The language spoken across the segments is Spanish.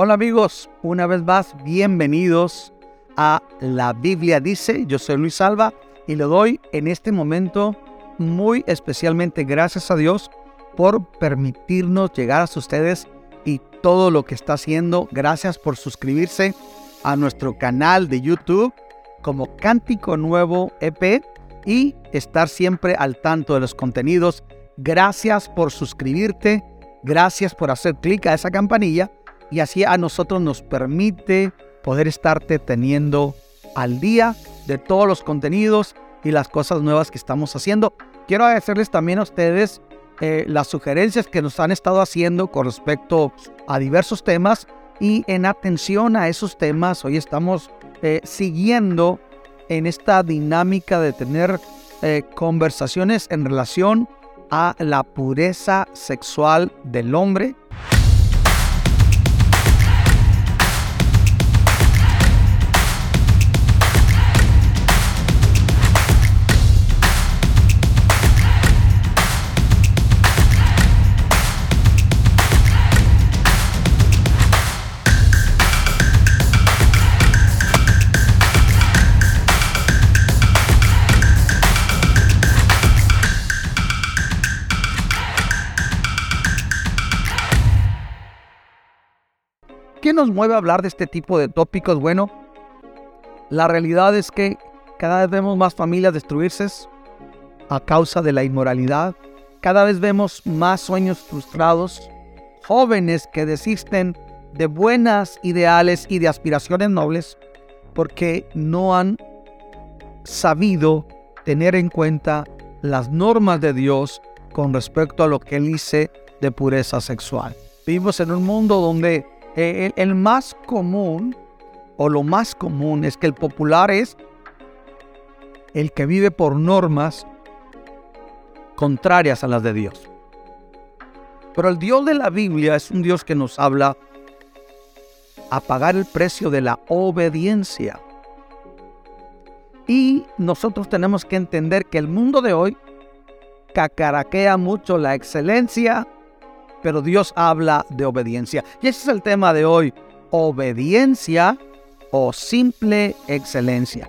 Hola amigos, una vez más, bienvenidos a La Biblia Dice. Yo soy Luis Alba y le doy en este momento muy especialmente gracias a Dios por permitirnos llegar a ustedes y todo lo que está haciendo. Gracias por suscribirse a nuestro canal de YouTube como Cántico Nuevo EP y estar siempre al tanto de los contenidos. Gracias por suscribirte, gracias por hacer clic a esa campanilla y así a nosotros nos permite poder estarte teniendo al día de todos los contenidos y las cosas nuevas que estamos haciendo. Quiero agradecerles también a ustedes eh, las sugerencias que nos han estado haciendo con respecto a diversos temas y en atención a esos temas, hoy estamos eh, siguiendo en esta dinámica de tener eh, conversaciones en relación a la pureza sexual del hombre nos mueve a hablar de este tipo de tópicos? Bueno, la realidad es que cada vez vemos más familias destruirse a causa de la inmoralidad. Cada vez vemos más sueños frustrados, jóvenes que desisten de buenas ideales y de aspiraciones nobles porque no han sabido tener en cuenta las normas de Dios con respecto a lo que Él dice de pureza sexual. Vivimos en un mundo donde eh, el, más común o lo más común es que el popular es el que vive por normas contrarias a las de Dios. Pero el Dios de la Biblia es un Dios que nos habla a pagar el precio de la obediencia. Y nosotros tenemos que entender que el mundo de hoy cacaraquea mucho la excelencia, pero Dios habla de obediencia. Y ese es el tema de hoy, obediencia o simple excelencia.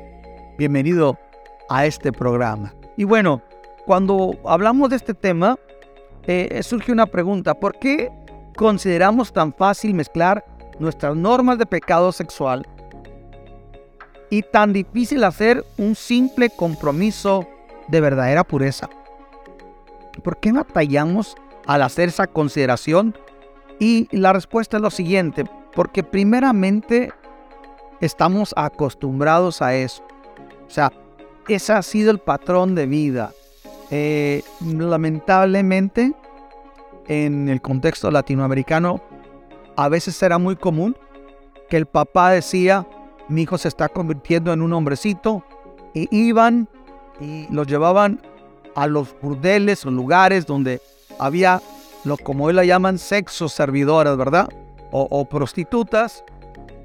Bienvenido a este programa. Y bueno, cuando hablamos de este tema, eh, surge una pregunta, ¿por qué consideramos tan fácil mezclar nuestras normas de pecado sexual y tan difícil hacer un simple compromiso de verdadera pureza? ¿Por qué batallamos al hacer esa consideración? Y la respuesta es lo siguiente, porque primeramente estamos acostumbrados a eso. O sea, ese ha sido el patrón de vida. Eh, lamentablemente, en el contexto latinoamericano, a veces era muy común que el papá decía, mi hijo se está convirtiendo en un hombrecito, y iban y los llevaban a los burdeles o lugares donde había lo como hoy la llaman sexo servidoras, ¿verdad? O, prostitutas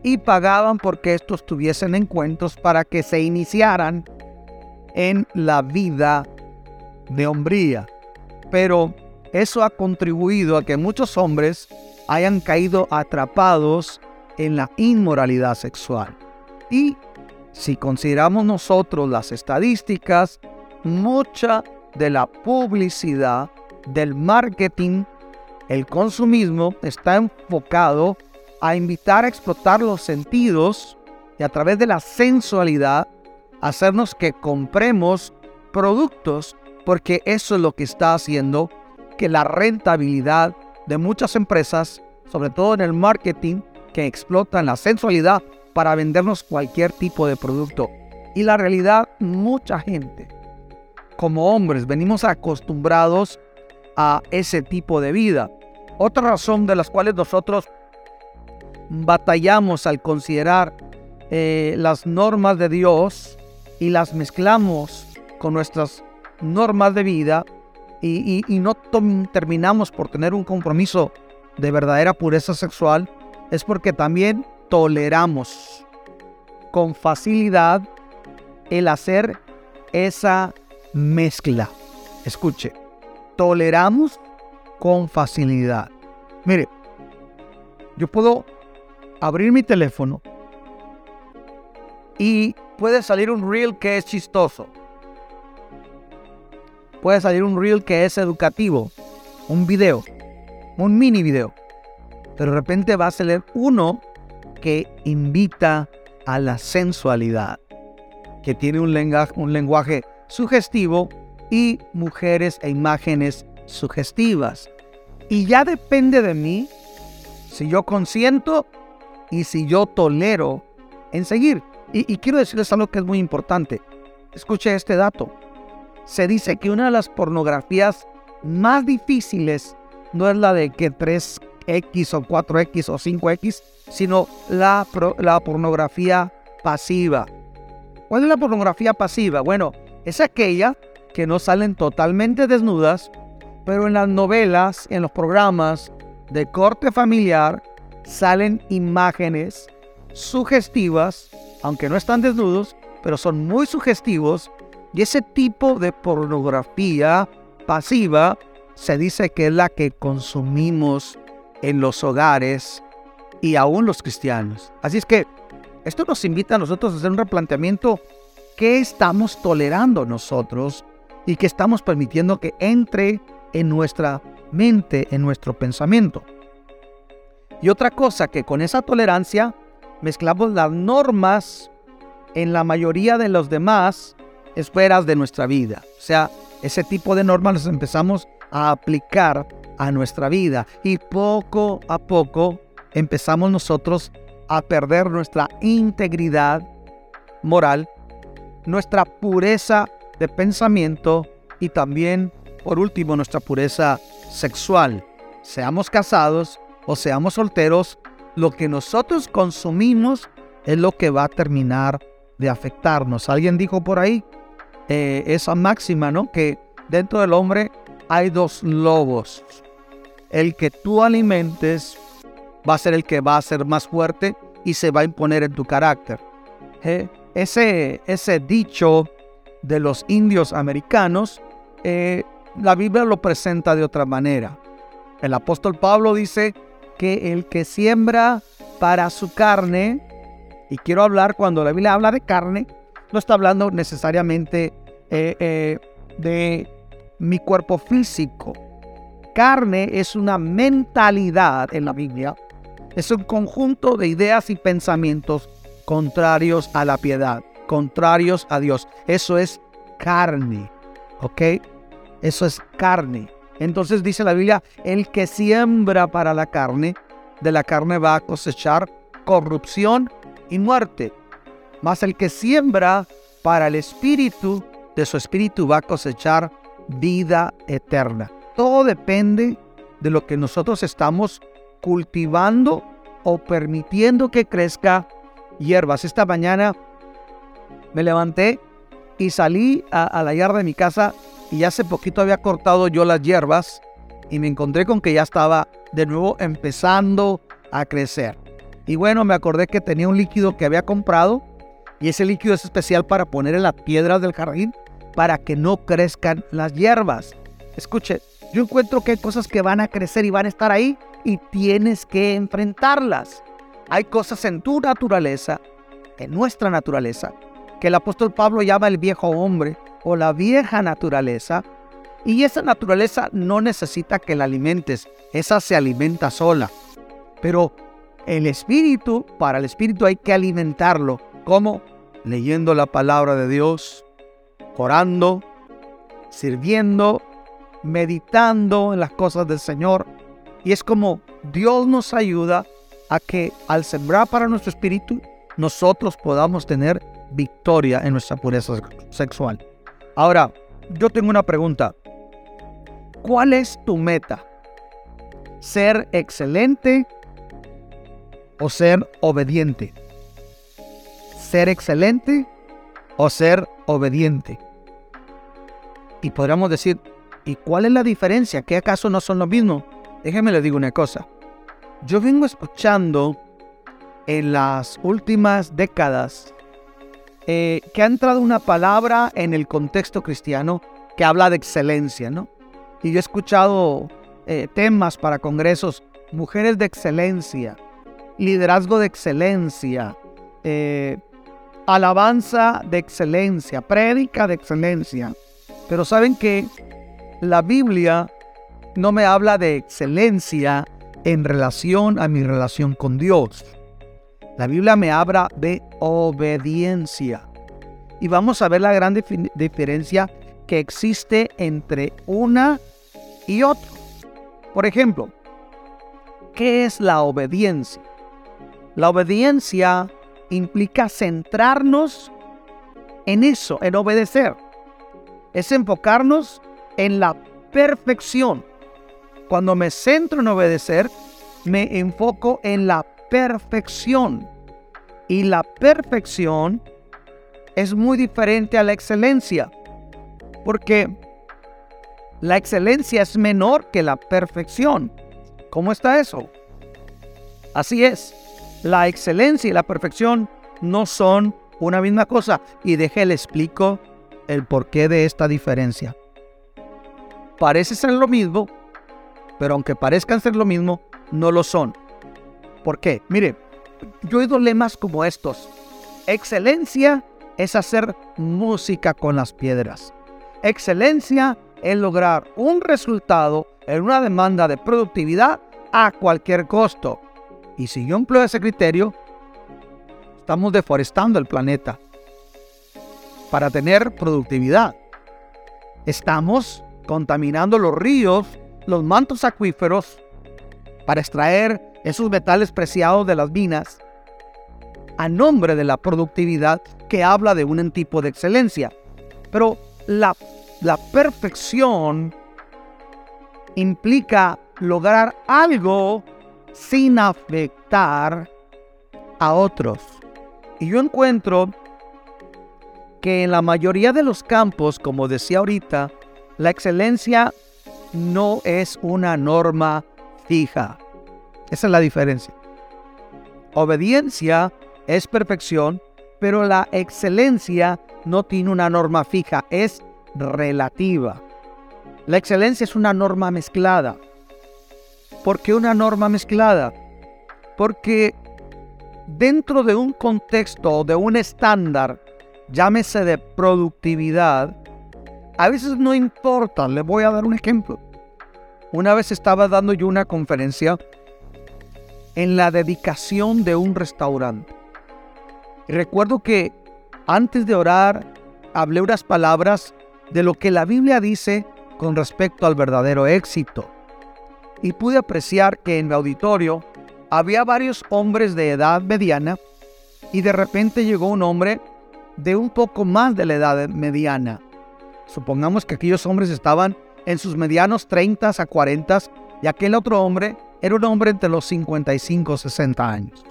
y pagaban porque estos tuviesen encuentros para que se iniciaran en la vida de hombría. Pero eso ha contribuido a que muchos hombres hayan caído atrapados en la inmoralidad sexual. Y si consideramos nosotros las estadísticas, mucha de la publicidad del marketing, el consumismo está enfocado a invitar a explotar los sentidos y a través de la sensualidad hacernos que compremos productos porque eso es lo que está haciendo que la rentabilidad de muchas empresas, sobre todo en el marketing, que explotan la sensualidad para vendernos cualquier tipo de producto. Y la realidad, mucha gente, como hombres, venimos acostumbrados a ese tipo de vida. Otra razón de las cuales nosotros batallamos al considerar eh, las normas de Dios y las mezclamos con nuestras normas de vida y, no terminamos por tener un compromiso de verdadera pureza sexual es porque también toleramos con facilidad el hacer esa mezcla. Escuche, toleramos con facilidad. Mire, yo puedo abrir mi teléfono y puede salir un reel que es chistoso. Puede salir un reel que es educativo, un video, un mini video. Pero de repente va a salir uno que invita a la sensualidad, que tiene un lenguaje, un lenguaje sugestivo y mujeres e imágenes sugestivas. Y ya depende de mí si yo consiento y si yo tolero en seguir. Y, quiero decirles algo que es muy importante. Escuche este dato. Se dice que una de las pornografías más difíciles no es la de que 3X o 4X o 5X, sino la, la pornografía pasiva. ¿Cuál es la pornografía pasiva? Bueno, es aquella que no salen totalmente desnudas, pero en las novelas, en los programas de corte familiar, salen imágenes sugestivas, aunque no están desnudos, pero son muy sugestivos. Y ese tipo de pornografía pasiva se dice que es la que consumimos en los hogares y aún los cristianos. Así es que esto nos invita a nosotros a hacer un replanteamiento. ¿Qué estamos tolerando nosotros y qué estamos permitiendo que entre en nuestra mente, en nuestro pensamiento? Y otra cosa que con esa tolerancia mezclamos las normas en la mayoría de los demás esferas de nuestra vida. O sea, ese tipo de normas las empezamos a aplicar a nuestra vida y poco a poco empezamos nosotros a perder nuestra integridad moral, nuestra pureza de pensamiento y también, por último, nuestra pureza sexual. Seamos casados o seamos solteros, lo que nosotros consumimos es lo que va a terminar de afectarnos. Alguien dijo por ahí eh, esa máxima, ¿no? Que dentro del hombre hay dos lobos. El que tú alimentes va a ser el que va a ser más fuerte y se va a imponer en tu carácter. Eh, ese, ese dicho de los indios americanos, eh, la Biblia lo presenta de otra manera. El apóstol Pablo dice que el que siembra para su carne, y quiero hablar cuando la Biblia habla de carne, no está hablando necesariamente eh, eh, de mi cuerpo físico. Carne es una mentalidad en la Biblia, es un conjunto de ideas y pensamientos contrarios a la piedad, contrarios a Dios. Eso es carne, ¿ok? Eso es carne. Entonces dice la Biblia, el que siembra para la carne, de la carne va a cosechar corrupción y muerte. Mas el que siembra para el espíritu, de su espíritu va a cosechar vida eterna. Todo depende de lo que nosotros estamos cultivando o permitiendo que crezca hierbas. Esta mañana me levanté y salí a, a la yarda de mi casa y hace poquito había cortado yo las hierbas y me encontré con que ya estaba de nuevo empezando a crecer. Y bueno, me acordé que tenía un líquido que había comprado y ese líquido es especial para poner en las piedras del jardín para que no crezcan las hierbas. Escuche, yo encuentro que hay cosas que van a crecer y van a estar ahí y tienes que enfrentarlas. Hay cosas en tu naturaleza, en nuestra naturaleza, que el apóstol Pablo llama el viejo hombre o la vieja naturaleza. Y esa naturaleza no necesita que la alimentes, esa se alimenta sola. Pero el espíritu, para el espíritu hay que alimentarlo. ¿Cómo? Leyendo la palabra de Dios, orando, sirviendo, meditando en las cosas del Señor. Y es como Dios nos ayuda a que al sembrar para nuestro espíritu, nosotros podamos tener victoria en nuestra pureza sexual. Ahora, yo tengo una pregunta. ¿Cuál es tu meta? ¿Ser excelente o ser obediente? ¿Ser excelente o ser obediente? Y podríamos decir, ¿y cuál es la diferencia? ¿Qué acaso no son lo mismo? Déjeme le digo una cosa. Yo vengo escuchando en las últimas décadas eh, que ha entrado una palabra en el contexto cristiano que habla de excelencia, ¿no? Y yo he escuchado eh, temas para congresos, mujeres de excelencia, liderazgo de excelencia, eh, alabanza de excelencia, prédica de excelencia. Pero saben que la Biblia no me habla de excelencia en relación a mi relación con Dios. La Biblia me habla de obediencia. Y vamos a ver la gran diferencia que existe entre una y otra. Por ejemplo, ¿qué es la obediencia? La obediencia implica centrarnos en eso, en obedecer. Es enfocarnos en la perfección. Cuando me centro en obedecer, me enfoco en la perfección. Y la perfección es muy diferente a la excelencia. Porque la excelencia es menor que la perfección. ¿Cómo está eso? Así es. La excelencia y la perfección no son una misma cosa. Y déjale explico el porqué de esta diferencia. Parece ser lo mismo, pero aunque parezcan ser lo mismo, no lo son. ¿Por qué? Mire, yo he oído lemas como estos. Excelencia es hacer música con las piedras. Excelencia es lograr un resultado en una demanda de productividad a cualquier costo. Y si yo empleo ese criterio, estamos deforestando el planeta para tener productividad. Estamos contaminando los ríos, los mantos acuíferos, para extraer esos metales preciados de las minas a nombre de la productividad que habla de un tipo de excelencia. Pero la, la perfección implica lograr algo sin afectar a otros. Y yo encuentro que en la mayoría de los campos, como decía ahorita, la excelencia no es una norma fija. Esa es la diferencia. Obediencia es perfección, pero la excelencia no tiene una norma fija, es relativa. La excelencia es una norma mezclada. ¿Por qué una norma mezclada? Porque dentro de un contexto, de un estándar, llámese de productividad, a veces no importa. Le voy a dar un ejemplo. Una vez estaba dando yo una conferencia en la dedicación de un restaurante. Recuerdo que antes de orar hablé unas palabras de lo que la Biblia dice con respecto al verdadero éxito y pude apreciar que en mi auditorio había varios hombres de edad mediana y de repente llegó un hombre de un poco más de la edad mediana. Supongamos que aquellos hombres estaban en sus medianos 30 a 40 y aquel otro hombre era un hombre entre los 55 y 60 años.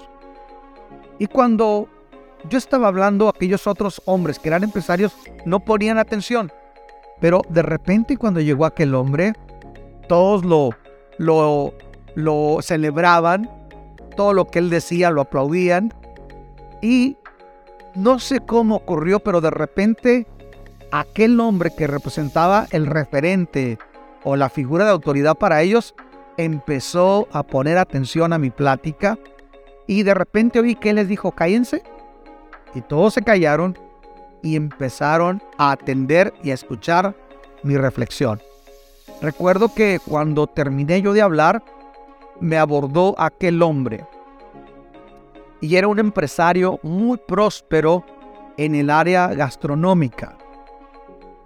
Y cuando yo estaba hablando, aquellos otros hombres que eran empresarios no ponían atención. Pero de repente cuando llegó aquel hombre, todos lo lo, lo celebraban, todo lo que él decía lo aplaudían. Y no sé cómo ocurrió, pero de repente aquel hombre que representaba el referente o la figura de autoridad para ellos empezó a poner atención a mi plática y de repente oí que él les dijo, cállense. Y todos se callaron y empezaron a atender y a escuchar mi reflexión. Recuerdo que cuando terminé yo de hablar, me abordó aquel hombre. Y era un empresario muy próspero en el área gastronómica.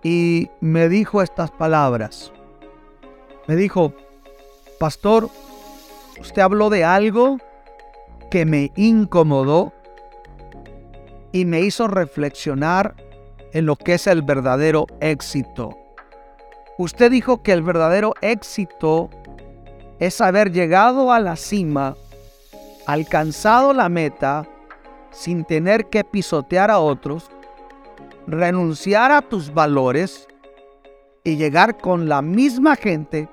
Y me dijo estas palabras. Me dijo, pastor, usted habló de algo que me incomodó y me hizo reflexionar en lo que es el verdadero éxito. Usted dijo que el verdadero éxito es haber llegado a la cima, alcanzado la meta sin tener que pisotear a otros, renunciar a tus valores y llegar con la misma gente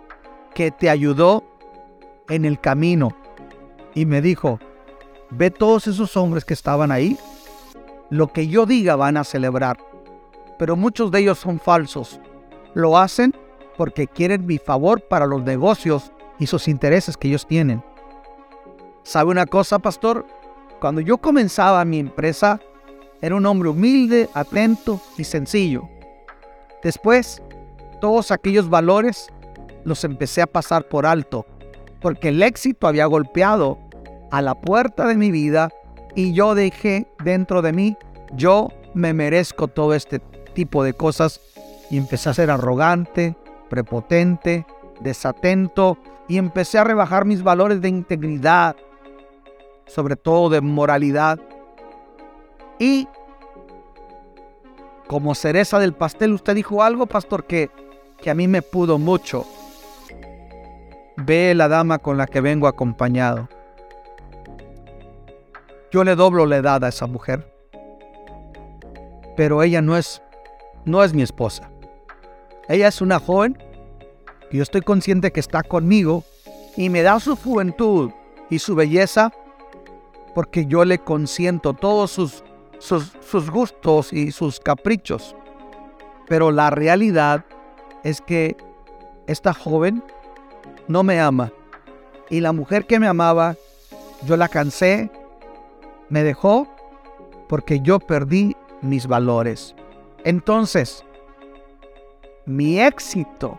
que te ayudó en el camino. Y me dijo, ve todos esos hombres que estaban ahí, lo que yo diga van a celebrar, pero muchos de ellos son falsos lo hacen porque quieren mi favor para los negocios y sus intereses que ellos tienen. ¿Sabe una cosa, pastor? Cuando yo comenzaba mi empresa, era un hombre humilde, atento y sencillo. Después, todos aquellos valores los empecé a pasar por alto, porque el éxito había golpeado a la puerta de mi vida y yo dejé dentro de mí, yo me merezco todo este tipo de cosas y empecé a ser arrogante, prepotente, desatento y empecé a rebajar mis valores de integridad, sobre todo de moralidad. Y como cereza del pastel, usted dijo algo, pastor, que, que a mí me pudo mucho. Ve la dama con la que vengo acompañado. Yo le doblo la edad a esa mujer. Pero ella no es, no es mi esposa. Ella es una joven y yo estoy consciente que está conmigo y me da su juventud y su belleza porque yo le consiento todos sus, sus gustos y sus caprichos. Pero la realidad es que esta joven no me ama. Y la mujer que me amaba, yo la cansé, me dejó porque yo perdí mis valores. Entonces, mi éxito,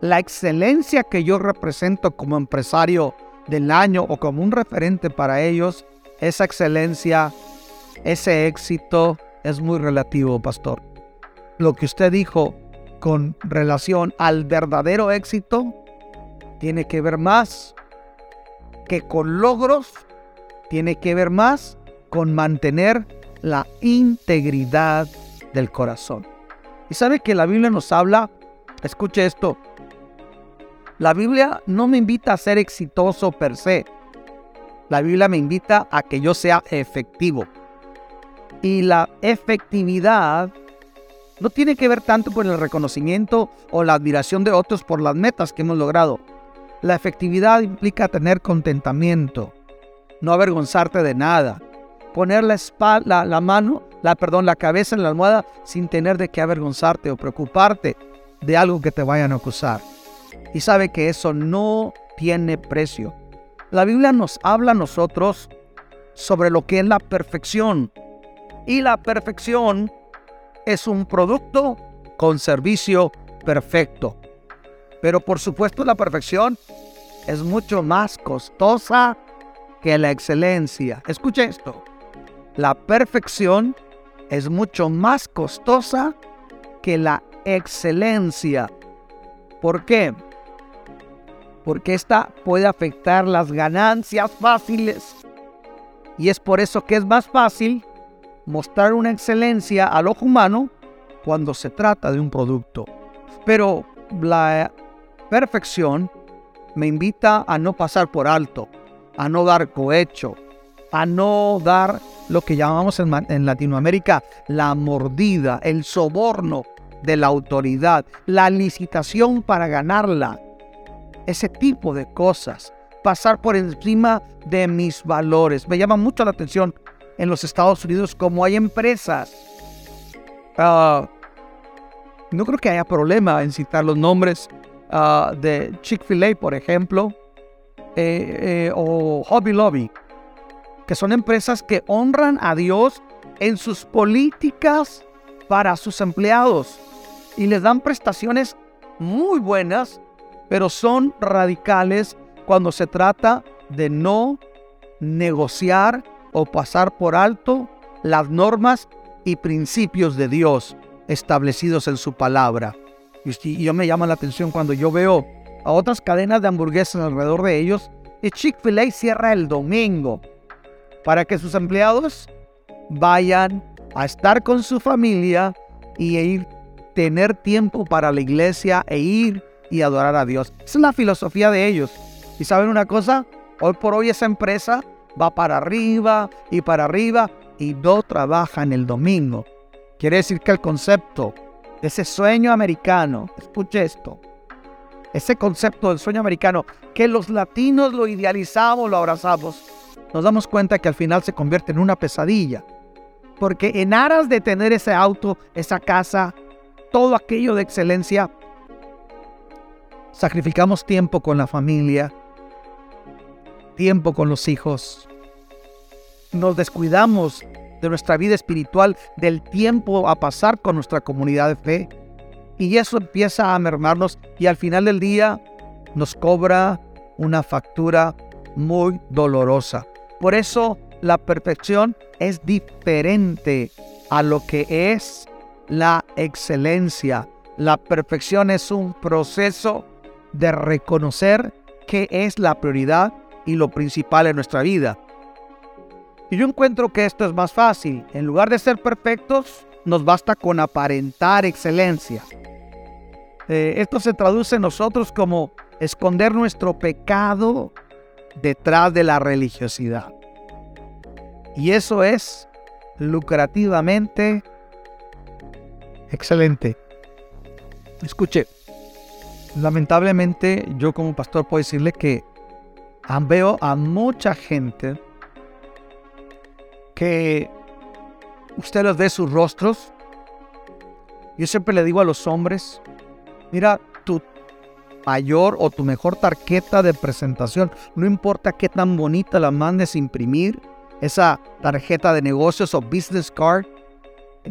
la excelencia que yo represento como empresario del año o como un referente para ellos, esa excelencia, ese éxito es muy relativo, pastor. Lo que usted dijo con relación al verdadero éxito tiene que ver más que con logros, tiene que ver más con mantener la integridad del corazón. Y sabe que la Biblia nos habla, escuche esto, la Biblia no me invita a ser exitoso per se. La Biblia me invita a que yo sea efectivo. Y la efectividad no tiene que ver tanto con el reconocimiento o la admiración de otros por las metas que hemos logrado. La efectividad implica tener contentamiento, no avergonzarte de nada, poner la, espalda, la mano, la, perdón, la cabeza en la almohada sin tener de qué avergonzarte o preocuparte de algo que te vayan a acusar. Y sabe que eso no tiene precio. La Biblia nos habla a nosotros sobre lo que es la perfección. Y la perfección es un producto con servicio perfecto. Pero por supuesto la perfección es mucho más costosa que la excelencia. Escuche esto. La perfección es mucho más costosa que la excelencia. ¿Por qué? Porque esta puede afectar las ganancias fáciles. Y es por eso que es más fácil mostrar una excelencia al ojo humano cuando se trata de un producto. Pero la perfección me invita a no pasar por alto, a no dar cohecho, a no dar lo que llamamos en, Latinoamérica la mordida, el soborno de la autoridad, la licitación para ganarla, ese tipo de cosas, pasar por encima de mis valores. Me llama mucho la atención en los Estados Unidos como hay empresas. Ah, no creo que haya problema en citar los nombres Ah, de Chick-fil-A, por ejemplo, eh, eh, o Hobby Lobby, que son empresas que honran a Dios en sus políticas para sus empleados y les dan prestaciones muy buenas, pero son radicales cuando se trata de no negociar o pasar por alto las normas y principios de Dios establecidos en su palabra. Y yo me llama la atención cuando yo veo a otras cadenas de hamburguesas alrededor de ellos y Chick-fil-A cierra el domingo para que sus empleados vayan a estar con su familia y ir tener tiempo para la iglesia e ir y adorar a Dios. Esa es la filosofía de ellos. Y saben una cosa, hoy por hoy esa empresa va para arriba y para arriba y no trabaja en el domingo. Quiere decir que el concepto ese sueño americano, escuche esto, ese concepto del sueño americano, que los latinos lo idealizamos, lo abrazamos, nos damos cuenta que al final se convierte en una pesadilla. Porque en aras de tener ese auto, esa casa, todo aquello de excelencia, sacrificamos tiempo con la familia, tiempo con los hijos. Nos descuidamos de nuestra vida espiritual, del tiempo a pasar con nuestra comunidad de fe. Y eso empieza a mermarnos y al final del día nos cobra una factura muy dolorosa. Por eso la perfección es diferente a lo que es la excelencia. La perfección es un proceso de reconocer qué es la prioridad y lo principal en nuestra vida. Y yo encuentro que esto es más fácil. En lugar de ser perfectos, nos basta con aparentar excelencia. Eh, esto se traduce en nosotros como esconder nuestro pecado detrás de la religiosidad. Y eso es lucrativamente excelente. Escuche, lamentablemente yo como pastor puedo decirle que veo a mucha gente que usted los ve sus rostros. Yo siempre le digo a los hombres, mira, tu mayor o tu mejor tarjeta de presentación, no importa qué tan bonita la mandes imprimir, esa tarjeta de negocios o business card,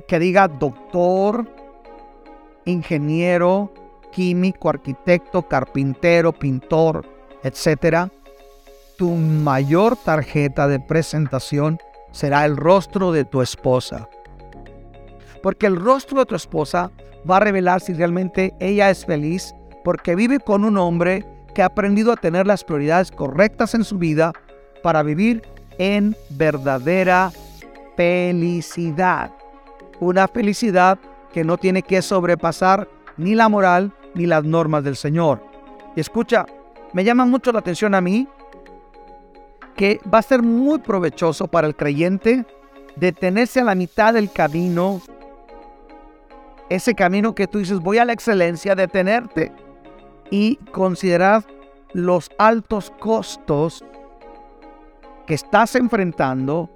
que diga doctor, ingeniero, químico, arquitecto, carpintero, pintor, etc. Tu mayor tarjeta de presentación será el rostro de tu esposa. Porque el rostro de tu esposa va a revelar si realmente ella es feliz porque vive con un hombre que ha aprendido a tener las prioridades correctas en su vida para vivir en verdadera felicidad. Una felicidad que no tiene que sobrepasar ni la moral ni las normas del Señor. Y escucha, me llama mucho la atención a mí que va a ser muy provechoso para el creyente detenerse a la mitad del camino. Ese camino que tú dices, voy a la excelencia, detenerte y considerar los altos costos que estás enfrentando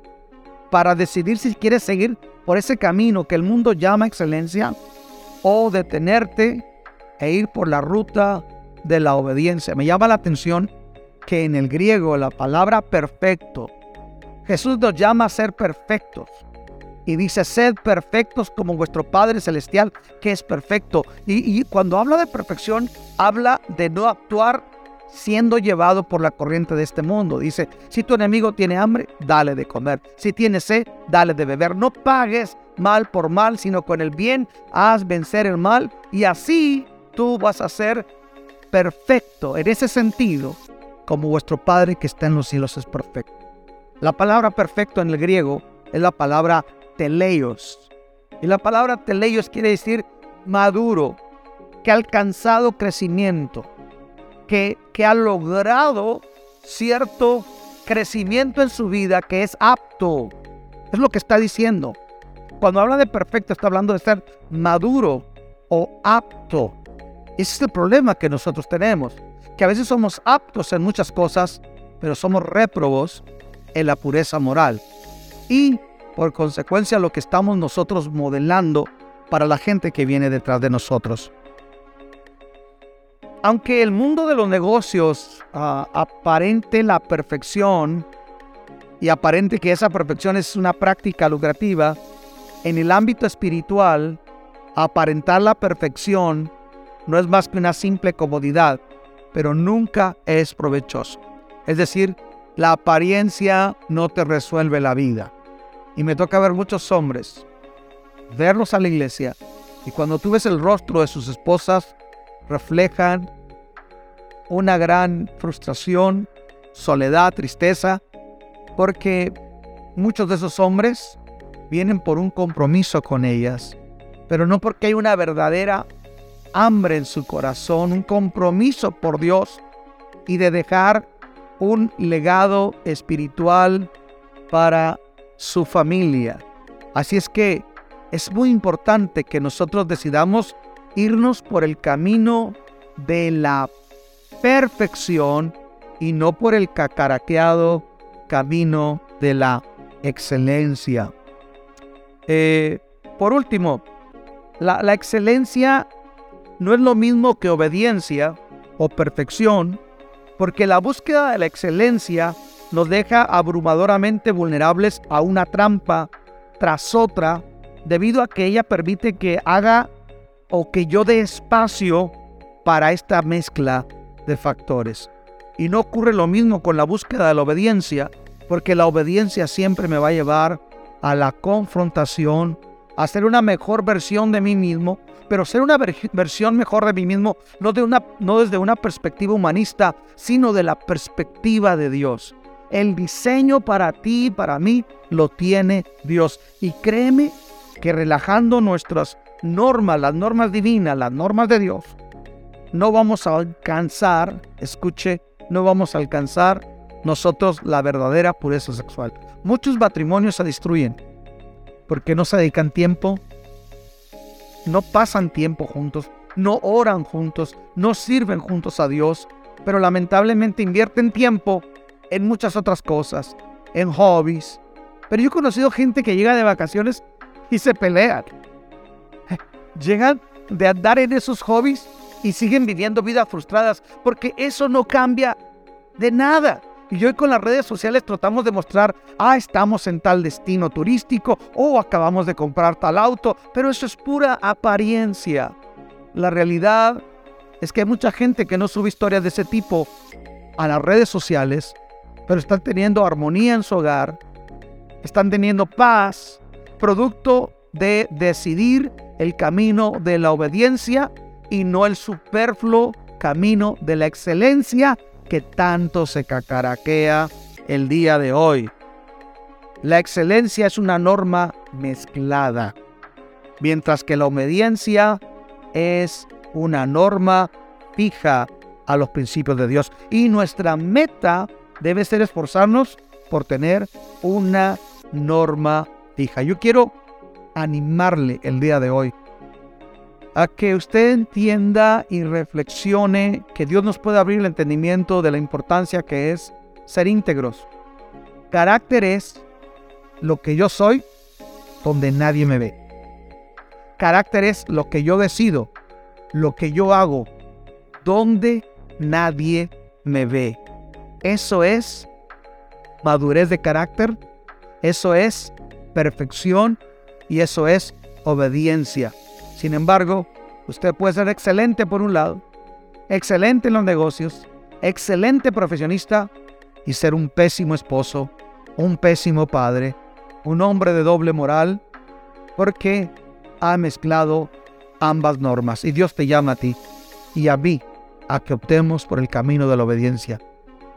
para decidir si quieres seguir por ese camino que el mundo llama excelencia o detenerte e ir por la ruta de la obediencia. Me llama la atención que en el griego la palabra perfecto, Jesús nos llama a ser perfectos. Y dice, sed perfectos como vuestro Padre Celestial, que es perfecto. Y, y cuando habla de perfección, habla de no actuar siendo llevado por la corriente de este mundo. Dice, si tu enemigo tiene hambre, dale de comer. Si tiene sed, dale de beber. No pagues mal por mal, sino con el bien haz vencer el mal. Y así tú vas a ser perfecto en ese sentido, como vuestro Padre que está en los cielos es perfecto. La palabra perfecto en el griego es la palabra teleios. Y la palabra teleios quiere decir maduro, que ha alcanzado crecimiento que, ha logrado cierto crecimiento en su vida que es apto. Es lo que está diciendo. Cuando habla de perfecto, está hablando de ser maduro o apto. Ese es el problema que nosotros tenemos. Que a veces somos aptos en muchas cosas, pero somos réprobos en la pureza moral. Y por consecuencia lo que estamos nosotros modelando para la gente que viene detrás de nosotros. Aunque el mundo de los negocios ah, aparente la perfección y aparente que esa perfección es una práctica lucrativa, en el ámbito espiritual, aparentar la perfección no es más que una simple comodidad, pero nunca es provechoso. Es decir, la apariencia no te resuelve la vida. Y me toca ver muchos hombres, verlos a la iglesia, y cuando tú ves el rostro de sus esposas, reflejan una gran frustración, soledad, tristeza, porque muchos de esos hombres vienen por un compromiso con ellas, pero no porque hay una verdadera hambre en su corazón, un compromiso por Dios y de dejar un legado espiritual para su familia. Así es que es muy importante que nosotros decidamos irnos por el camino de la perfección y no por el cacaraqueado camino de la excelencia. Eh, por último, la, la excelencia no es lo mismo que obediencia o perfección, porque la búsqueda de la excelencia nos deja abrumadoramente vulnerables a una trampa tras otra debido a que ella permite que haga o que yo dé espacio para esta mezcla de factores. Y no ocurre lo mismo con la búsqueda de la obediencia, porque la obediencia siempre me va a llevar a la confrontación, a ser una mejor versión de mí mismo, pero ser una versión mejor de mí mismo no, de una, no desde una perspectiva humanista, sino de la perspectiva de Dios. El diseño para ti y para mí lo tiene Dios. Y créeme que relajando nuestras normas, las normas divinas, las normas de Dios, no vamos a alcanzar, escuche, no vamos a alcanzar nosotros la verdadera pureza sexual. Muchos matrimonios se destruyen porque no se dedican tiempo, no pasan tiempo juntos, no oran juntos, no sirven juntos a Dios, pero lamentablemente invierten tiempo en muchas otras cosas, en hobbies. Pero yo he conocido gente que llega de vacaciones y se pelean. Llegan de andar en esos hobbies y siguen viviendo vidas frustradas porque eso no cambia de nada. Y hoy con las redes sociales tratamos de mostrar, ah, estamos en tal destino turístico o acabamos de comprar tal auto, pero eso es pura apariencia. La realidad es que hay mucha gente que no sube historias de ese tipo a las redes sociales, pero están teniendo armonía en su hogar, están teniendo paz, producto de decidir el camino de la obediencia y no el superfluo camino de la excelencia que tanto se cacaraquea el día de hoy. La excelencia es una norma mezclada, mientras que la obediencia es una norma fija a los principios de Dios. Y nuestra meta debe ser esforzarnos por tener una norma fija. Yo quiero animarle el día de hoy a que usted entienda y reflexione que Dios nos puede abrir el entendimiento de la importancia que es ser íntegros. Carácter es lo que yo soy donde nadie me ve. Carácter es lo que yo decido, lo que yo hago, donde nadie me ve. Eso es madurez de carácter, eso es perfección y eso es obediencia. Sin embargo, usted puede ser excelente por un lado, excelente en los negocios, excelente profesionista y ser un pésimo esposo, un pésimo padre, un hombre de doble moral, porque ha mezclado ambas normas. Y Dios te llama a ti y a mí a que optemos por el camino de la obediencia.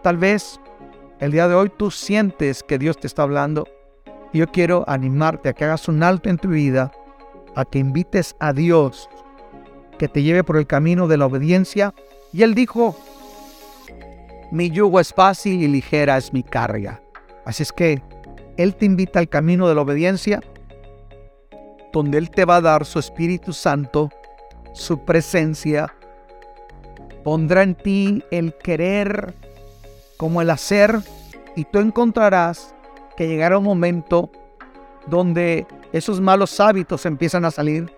Tal vez el día de hoy tú sientes que Dios te está hablando. Yo quiero animarte a que hagas un alto en tu vida a que invites a Dios que te lleve por el camino de la obediencia. Y él dijo, mi yugo es fácil y ligera es mi carga. Así es que Él te invita al camino de la obediencia, donde Él te va a dar su Espíritu Santo, su presencia, pondrá en ti el querer como el hacer, y tú encontrarás que llegará un momento donde esos malos hábitos empiezan a salir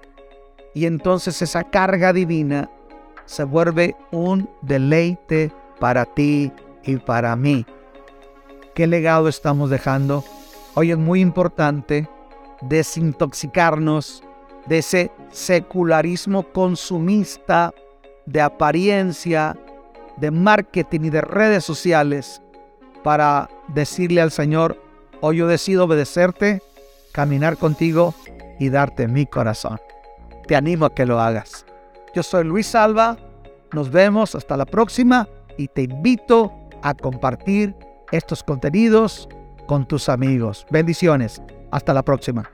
y entonces esa carga divina se vuelve un deleite para ti y para mí. ¿Qué legado estamos dejando? Hoy es muy importante desintoxicarnos de ese secularismo consumista, de apariencia, de marketing y de redes sociales para decirle al Señor, hoy yo decido obedecerte caminar contigo y darte mi corazón. Te animo a que lo hagas. Yo soy Luis Salva, nos vemos hasta la próxima y te invito a compartir estos contenidos con tus amigos. Bendiciones, hasta la próxima.